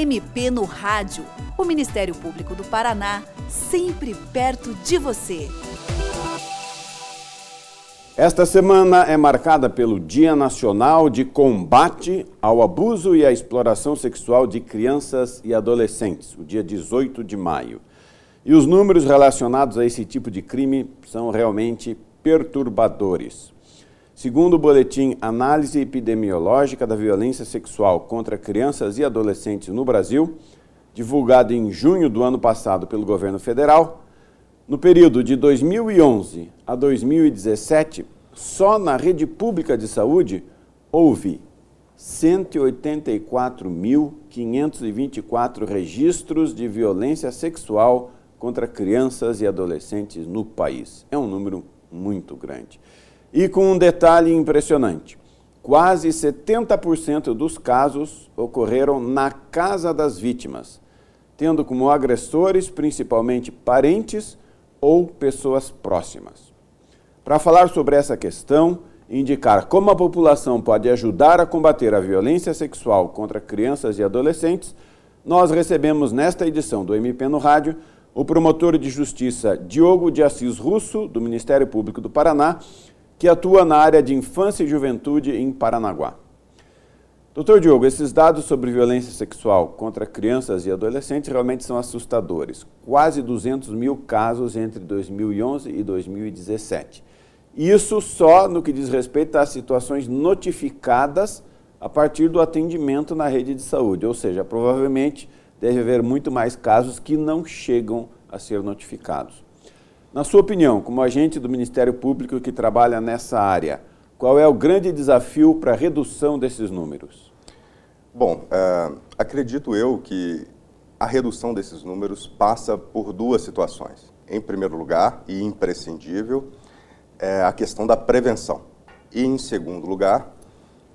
MP no Rádio. O Ministério Público do Paraná, sempre perto de você. Esta semana é marcada pelo Dia Nacional de Combate ao Abuso e à Exploração Sexual de Crianças e Adolescentes, o dia 18 de maio. E os números relacionados a esse tipo de crime são realmente perturbadores. Segundo o boletim Análise Epidemiológica da Violência Sexual contra Crianças e Adolescentes no Brasil, divulgado em junho do ano passado pelo governo federal, no período de 2011 a 2017, só na rede pública de saúde houve 184.524 registros de violência sexual contra crianças e adolescentes no país. É um número muito grande. E com um detalhe impressionante: quase 70% dos casos ocorreram na casa das vítimas, tendo como agressores principalmente parentes ou pessoas próximas. Para falar sobre essa questão indicar como a população pode ajudar a combater a violência sexual contra crianças e adolescentes, nós recebemos nesta edição do MP no Rádio o promotor de justiça Diogo de Assis Russo, do Ministério Público do Paraná, que atua na área de infância e juventude em Paranaguá. Doutor Diogo, esses dados sobre violência sexual contra crianças e adolescentes realmente são assustadores. Quase 200 mil casos entre 2011 e 2017. Isso só no que diz respeito às situações notificadas a partir do atendimento na rede de saúde. Ou seja, provavelmente deve haver muito mais casos que não chegam a ser notificados. Na sua opinião, como agente do Ministério Público que trabalha nessa área, qual é o grande desafio para a redução desses números? Bom, uh, acredito eu que a redução desses números passa por duas situações. Em primeiro lugar, e imprescindível, é a questão da prevenção. E, em segundo lugar,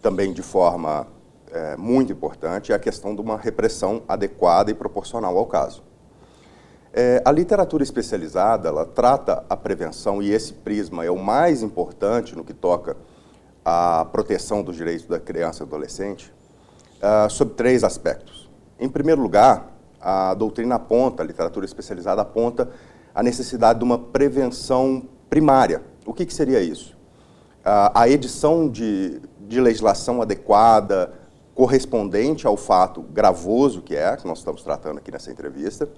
também de forma é, muito importante, é a questão de uma repressão adequada e proporcional ao caso. É, a literatura especializada ela trata a prevenção e esse prisma é o mais importante no que toca à proteção dos direitos da criança e adolescente uh, sobre três aspectos. Em primeiro lugar, a doutrina aponta, a literatura especializada aponta a necessidade de uma prevenção primária. O que, que seria isso? Uh, a edição de, de legislação adequada, correspondente ao fato gravoso que é, que nós estamos tratando aqui nessa entrevista,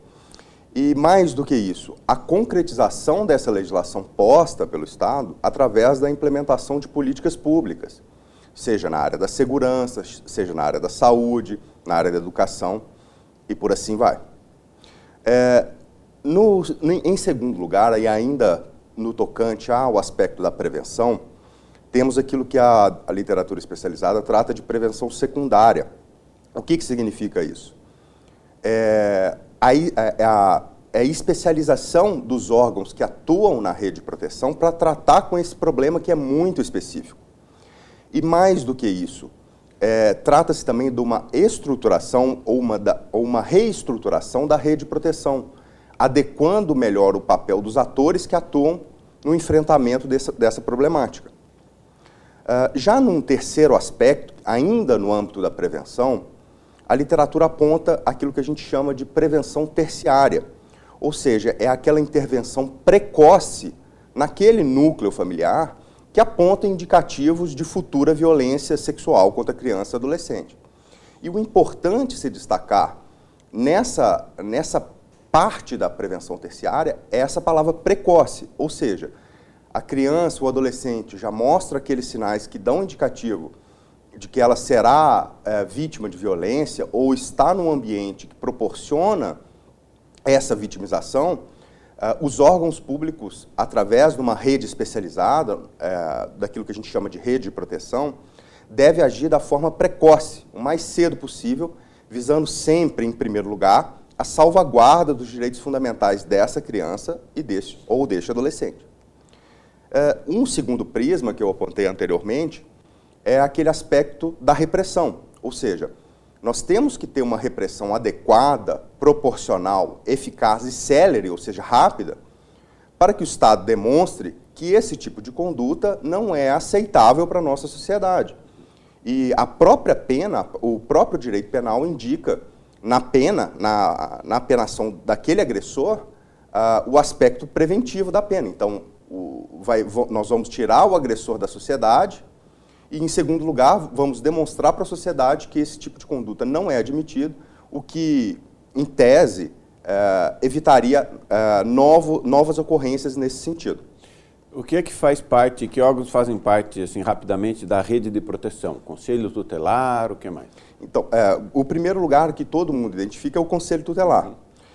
e mais do que isso, a concretização dessa legislação posta pelo Estado através da implementação de políticas públicas, seja na área da segurança, seja na área da saúde, na área da educação e por assim vai. É, no, em segundo lugar, e ainda no tocante ao aspecto da prevenção, temos aquilo que a, a literatura especializada trata de prevenção secundária. O que, que significa isso? É, a, é, a, é a especialização dos órgãos que atuam na rede de proteção para tratar com esse problema que é muito específico. E mais do que isso, é, trata-se também de uma estruturação ou uma, da, ou uma reestruturação da rede de proteção, adequando melhor o papel dos atores que atuam no enfrentamento dessa, dessa problemática. Uh, já num terceiro aspecto, ainda no âmbito da prevenção, a literatura aponta aquilo que a gente chama de prevenção terciária, ou seja, é aquela intervenção precoce naquele núcleo familiar que aponta indicativos de futura violência sexual contra criança e adolescente. E o importante se destacar nessa, nessa parte da prevenção terciária é essa palavra precoce, ou seja, a criança ou adolescente já mostra aqueles sinais que dão indicativo de que ela será é, vítima de violência ou está num ambiente que proporciona essa vitimização, uh, os órgãos públicos, através de uma rede especializada, uh, daquilo que a gente chama de rede de proteção, deve agir da forma precoce, o mais cedo possível, visando sempre, em primeiro lugar, a salvaguarda dos direitos fundamentais dessa criança e desse, ou deste adolescente. Um segundo prisma que eu apontei anteriormente é aquele aspecto da repressão, ou seja, nós temos que ter uma repressão adequada, proporcional, eficaz e célere, ou seja, rápida, para que o Estado demonstre que esse tipo de conduta não é aceitável para a nossa sociedade. E a própria pena, o próprio direito penal indica na pena, na, na penação daquele agressor, uh, o aspecto preventivo da pena. Então, o, vai, nós vamos tirar o agressor da sociedade e, em segundo lugar, vamos demonstrar para a sociedade que esse tipo de conduta não é admitido, o que, em tese, uh, evitaria uh, novo, novas ocorrências nesse sentido. O que é que faz parte, que órgãos fazem parte, assim, rapidamente, da rede de proteção? Conselho tutelar, o que mais? Então, é, o primeiro lugar que todo mundo identifica é o Conselho Tutelar. Uhum.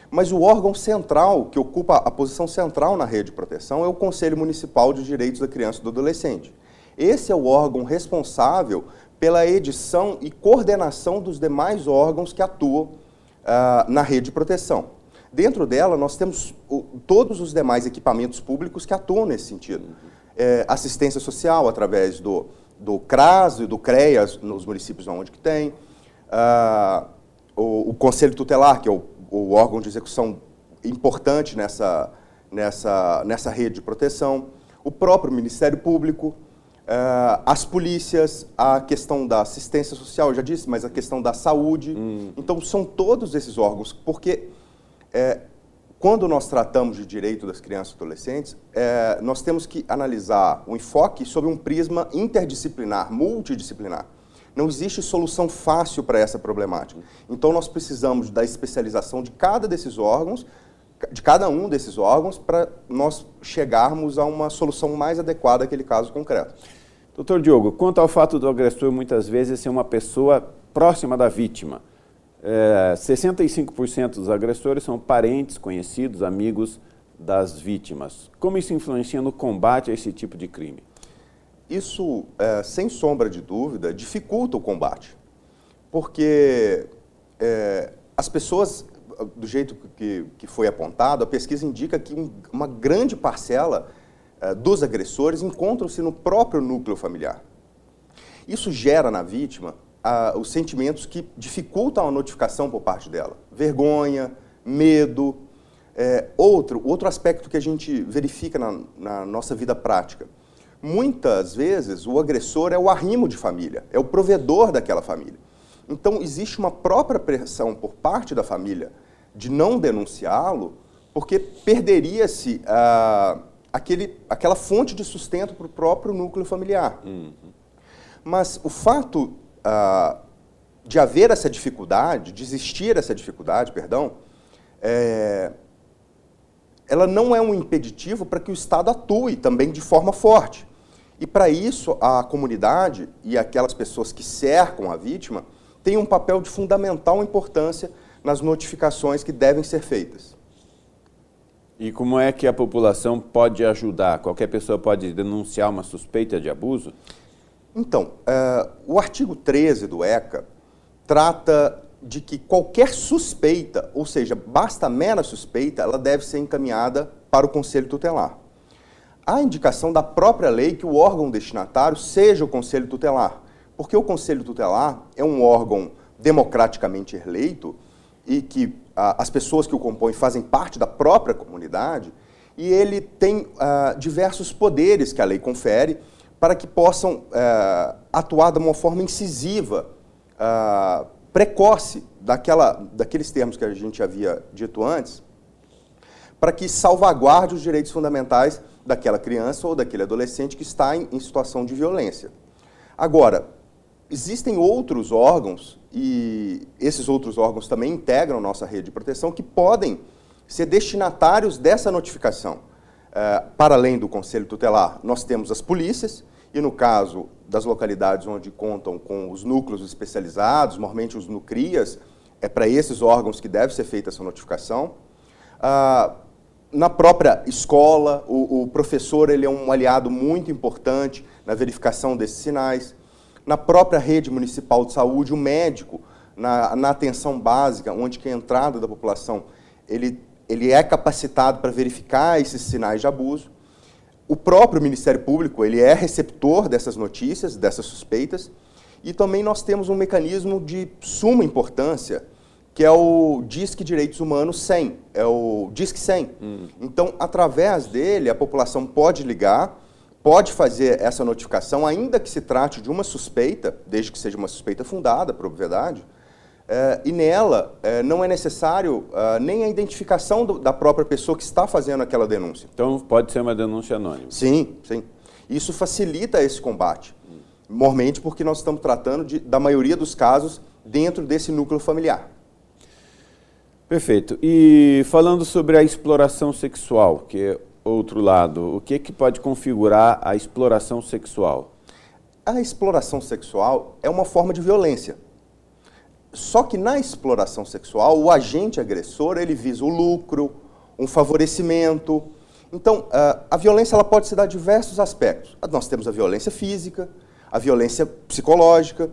Mas o órgão central, que ocupa a posição central na rede de proteção, é o Conselho Municipal de Direitos da Criança e do Adolescente. Esse é o órgão responsável pela edição e coordenação dos demais órgãos que atuam uh, na rede de proteção. Dentro dela, nós temos o, todos os demais equipamentos públicos que atuam nesse sentido. É, assistência social, através do, do CRAS e do CREAS, nos municípios onde que tem. Uh, o, o, Conselho Tutelar, que é o, o, órgão de execução importante nessa, nessa, nessa rede de proteção. O próprio Ministério Público. Uh, as polícias, a questão da assistência social, já disse, mas a questão da saúde. Hum. Então, são todos esses órgãos, porque é, quando nós tratamos de direito das crianças e adolescentes, é, nós temos que analisar o enfoque sob um prisma interdisciplinar, multidisciplinar. Não existe solução fácil para essa problemática. Então, nós precisamos da especialização de cada desses órgãos, de cada um desses órgãos, para nós chegarmos a uma solução mais adequada àquele caso concreto. Doutor Diogo, quanto ao fato do agressor muitas vezes ser uma pessoa próxima da vítima, é, 65% dos agressores são parentes, conhecidos, amigos das vítimas. Como isso influencia no combate a esse tipo de crime? Isso, é, sem sombra de dúvida, dificulta o combate. Porque é, as pessoas, do jeito que, que foi apontado, a pesquisa indica que um, uma grande parcela dos agressores encontram-se no próprio núcleo familiar. Isso gera na vítima os sentimentos que dificultam a notificação por parte dela. Vergonha, medo. É, outro, outro aspecto que a gente verifica na, na nossa vida prática. Muitas vezes o agressor é o arrimo de família, é o provedor daquela família. Então existe uma própria pressão por parte da família de não denunciá-lo, porque perderia-se ah, aquele, aquela fonte de sustento para o próprio núcleo familiar. Uhum. Mas o fato ah, de haver essa dificuldade, de existir essa dificuldade, perdão, é, ela não é um impeditivo para que o Estado atue também de forma forte. E para isso, a comunidade e aquelas pessoas que cercam a vítima têm um papel de fundamental importância nas notificações que devem ser feitas. E como é que a população pode ajudar? Qualquer pessoa pode denunciar uma suspeita de abuso? Então, uh, o artigo 13 do ECA trata de que qualquer suspeita, ou seja, basta mera suspeita, ela deve ser encaminhada para o Conselho Tutelar. Há indicação da própria lei que o órgão destinatário seja o Conselho Tutelar, porque o Conselho Tutelar é um órgão democraticamente eleito e que as pessoas que o compõem fazem parte da própria comunidade, e ele tem uh, diversos poderes que a lei confere, para que possam é, atuar de uma forma incisiva, é, precoce, daquela, daqueles termos que a gente havia dito antes, para que salvaguarde os direitos fundamentais daquela criança ou daquele adolescente que está em, em situação de violência. Agora, existem outros órgãos, e esses outros órgãos também integram nossa rede de proteção, que podem ser destinatários dessa notificação. É, para além do Conselho Tutelar, nós temos as polícias, e no caso das localidades onde contam com os núcleos especializados, normalmente os NUCRIAS, é para esses órgãos que deve ser feita essa notificação. Ah, na própria escola, o, o, professor ele é um aliado muito importante na verificação desses sinais. Na própria rede municipal de saúde, o médico, na, na atenção básica, onde que a entrada da população ele ele é capacitado para verificar esses sinais de abuso. O próprio Ministério Público ele é receptor dessas notícias, dessas suspeitas, e também nós temos um mecanismo de suma importância, que é o Disque Direitos Humanos 100, é o Disque 100. Hum. Então, através dele, a população pode ligar, pode fazer essa notificação, ainda que se trate de uma suspeita, desde que seja uma suspeita fundada, por obviedade, É, e nela é, não é necessário uh, nem a identificação do, da própria pessoa que está fazendo aquela denúncia. Então pode ser uma denúncia anônima. Sim, sim. Isso facilita esse combate. Normalmente porque nós estamos tratando de, da maioria dos casos dentro desse núcleo familiar. Perfeito. E falando sobre a exploração sexual, que é outro lado, o que, que pode configurar a exploração sexual? A exploração sexual é uma forma de violência. Só que na exploração sexual, o agente agressor ele visa o lucro, um favorecimento. Então, a violência ela pode se dar diversos aspectos. Nós temos a violência física, a violência psicológica,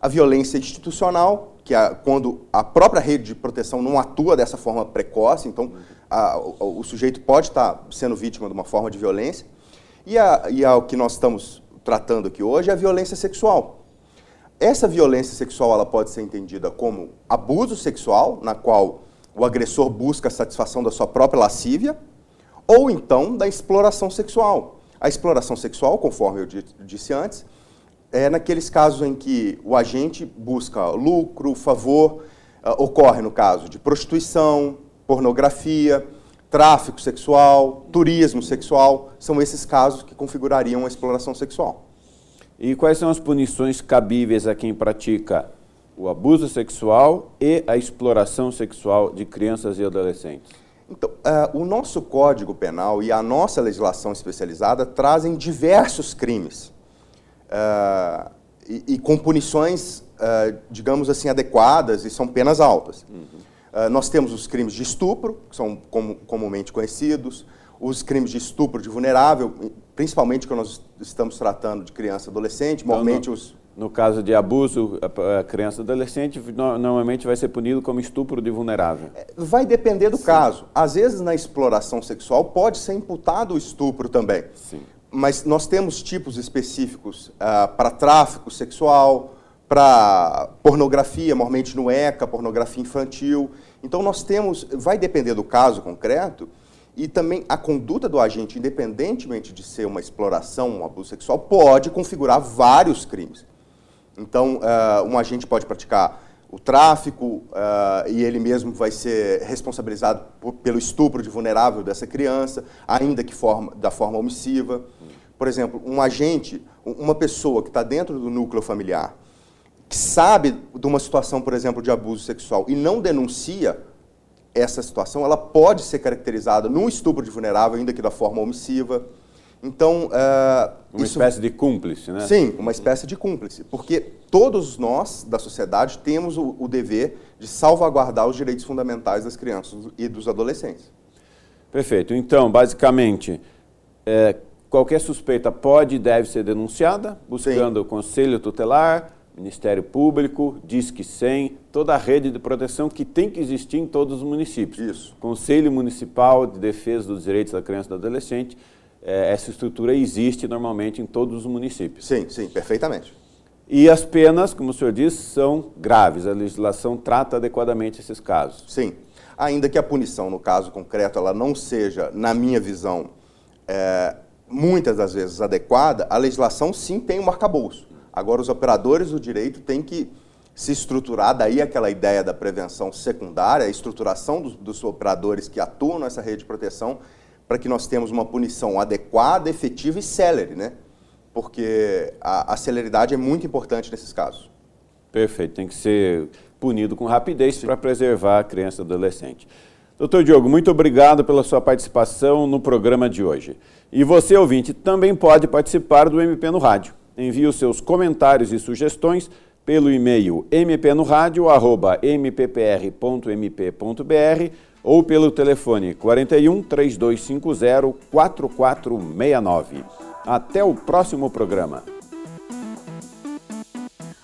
a violência institucional, que é quando a própria rede de proteção não atua dessa forma precoce, então a, o, o, sujeito pode estar sendo vítima de uma forma de violência. E, a, e a, o que nós estamos tratando aqui hoje é a violência sexual. Essa violência sexual ela pode ser entendida como abuso sexual, na qual o agressor busca a satisfação da sua própria lascívia, ou então da exploração sexual. A exploração sexual, conforme eu disse antes, é naqueles casos em que o agente busca lucro, favor, uh, ocorre no caso de prostituição, pornografia, tráfico sexual, turismo sexual, são esses casos que configurariam a exploração sexual. E quais são as punições cabíveis a quem pratica o abuso sexual e a exploração sexual de crianças e adolescentes? Então, uh, o nosso Código Penal e a nossa legislação especializada trazem diversos crimes uh, e, e, com punições, uh, digamos assim, adequadas e são penas altas. Uhum. nós temos os crimes de estupro, que são com, comumente conhecidos, os crimes de estupro de vulnerável, principalmente quando nós estamos tratando de criança e adolescente, então, normalmente no, os... No caso de abuso, a criança e adolescente normalmente vai ser punido como estupro de vulnerável. É, vai depender do Sim. caso. Às vezes, na exploração sexual, pode ser imputado o estupro também. Sim. Mas nós temos tipos específicos uh, para tráfico sexual, para pornografia, normalmente no ECA, pornografia infantil. Então, nós temos, vai depender do caso concreto, e também a conduta do agente, independentemente de ser uma exploração, um abuso sexual, pode configurar vários crimes. Então, uh, um agente pode praticar o tráfico uh, e ele mesmo vai ser responsabilizado por, pelo estupro de vulnerável dessa criança, ainda que forma, da forma omissiva. Por exemplo, um agente, uma pessoa que está dentro do núcleo familiar, que sabe de uma situação, por exemplo, de abuso sexual e não denuncia essa situação, ela pode ser caracterizada num estupro de vulnerável, ainda que da forma omissiva. Então, uh, uma isso... espécie de cúmplice, né? Sim, uma espécie de cúmplice, porque todos nós da sociedade temos o, o dever de salvaguardar os direitos fundamentais das crianças e dos adolescentes. Perfeito. Então, basicamente, é, qualquer suspeita pode e deve ser denunciada, buscando Sim. o conselho tutelar, Ministério Público, Disque 100, toda a rede de proteção que tem que existir em todos os municípios. Isso. Conselho Municipal de Defesa dos Direitos da Criança e do Adolescente, é, essa estrutura existe normalmente em todos os municípios. Sim, sim, perfeitamente. E as penas, como o senhor disse, são graves. A legislação trata adequadamente esses casos. Sim. Ainda que a punição, no caso concreto, ela não seja, na minha visão, é, muitas das vezes adequada, a legislação sim tem um arcabouço. Agora, os operadores do direito têm que se estruturar, daí aquela ideia da prevenção secundária, a estruturação dos, dos operadores que atuam nessa rede de proteção, para que nós tenhamos uma punição adequada, efetiva e célere, né? Porque a, a celeridade é muito importante nesses casos. Perfeito, tem que ser punido com rapidez para preservar a criança e adolescente. Doutor Diogo, muito obrigado pela sua participação no programa de hoje. E você, ouvinte, também pode participar do MP no Rádio. Envie os seus comentários e sugestões pelo e-mail mpnoradio.mppr.mp.br ou pelo telefone 41 3250 4469. Até o próximo programa.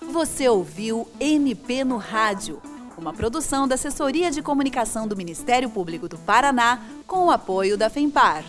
Você ouviu MP no Rádio, uma produção da Assessoria de Comunicação do Ministério Público do Paraná com o apoio da FEMPAR.